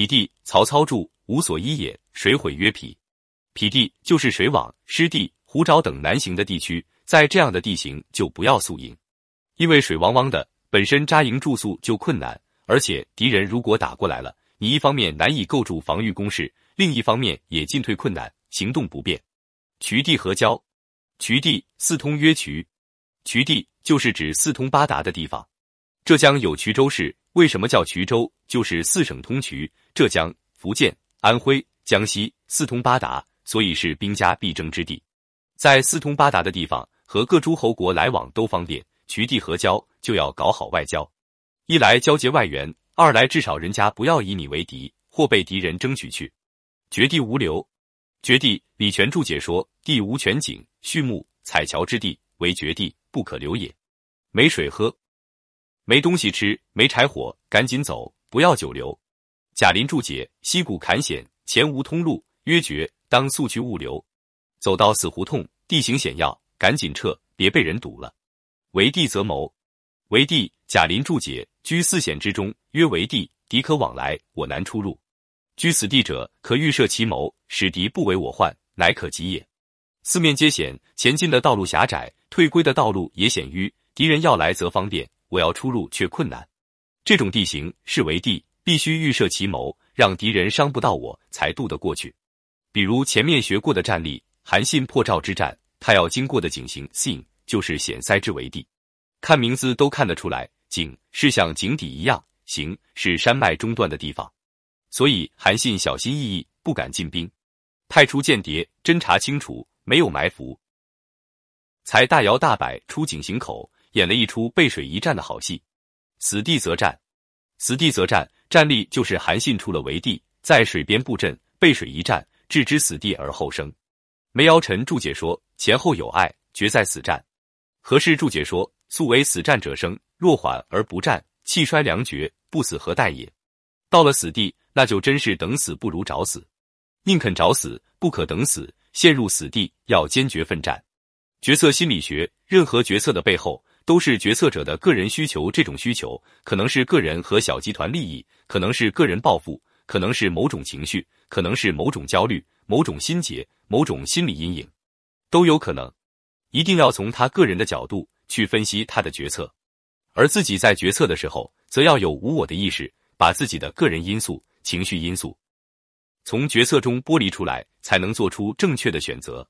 匹地，曹操著，无所依也。水毁曰匹。匹地就是水网、湿地、湖沼等难行的地区，在这样的地形就不要宿营，因为水汪汪的，本身扎营住宿就困难，而且敌人如果打过来了，你一方面难以构筑防御工事，另一方面也进退困难，行动不便。衢地合交，衢地四通曰衢，衢地就是指四通八达的地方。浙江有衢州市，为什么叫衢州？就是四省通衢，浙江、福建、安徽、江西四通八达。所以是兵家必争之地，在四通八达的地方和各诸侯国来往都方便，衢地合交就要搞好外交，一来交结外援，二来至少人家不要以你为敌，或被敌人争取去。绝地无流，绝地李全注解说：地无泉井、畜牧、采樵之地为绝地，不可留也。没水喝，没东西吃，没柴火，赶紧走，不要久留。贾林注解：溪谷坎险，前无通路，曰绝。当速去物流，走到死胡同，地形险要，赶紧撤，别被人堵了。为地则谋，为地。贾林注解：居四险之中，曰为地，敌可往来，我难出入。居此地者，可预设其谋，使敌不为我患，乃可及也。四面皆险，前进的道路狭窄，退归的道路也险迂，敌人要来则方便，我要出入却困难。这种地形是为地，必须预设其谋，让敌人伤不到我，才渡得过去。比如前面学过的战例，韩信破赵之战，他要经过的井陉陉就是险塞之为地。看名字都看得出来，井是像井底一样，陉是山脉中段的地方。所以韩信小心翼翼，不敢进兵，派出间谍侦查清楚，没有埋伏，才大摇大摆出井陉口，演了一出背水一战的好戏。死地则战，死地则战，战力就是韩信出了围地，在水边布阵，背水一战。置之死地而后生。梅尧臣注解说：前后有爱，决在死战。何氏注解说：素为死战者生，若缓而不战，气衰粮绝，不死何待也？到了死地，那就真是等死不如找死，宁肯找死，不可等死。陷入死地，要坚决奋战。决策心理学，任何决策的背后都是决策者的个人需求。这种需求可能是个人和小集团利益，可能是个人抱负。可能是某种情绪，可能是某种焦虑、某种心结、某种心理阴影，都有可能。一定要从他个人的角度去分析他的决策，而自己在决策的时候，则要有无我的意识，把自己的个人因素、情绪因素从决策中剥离出来，才能做出正确的选择。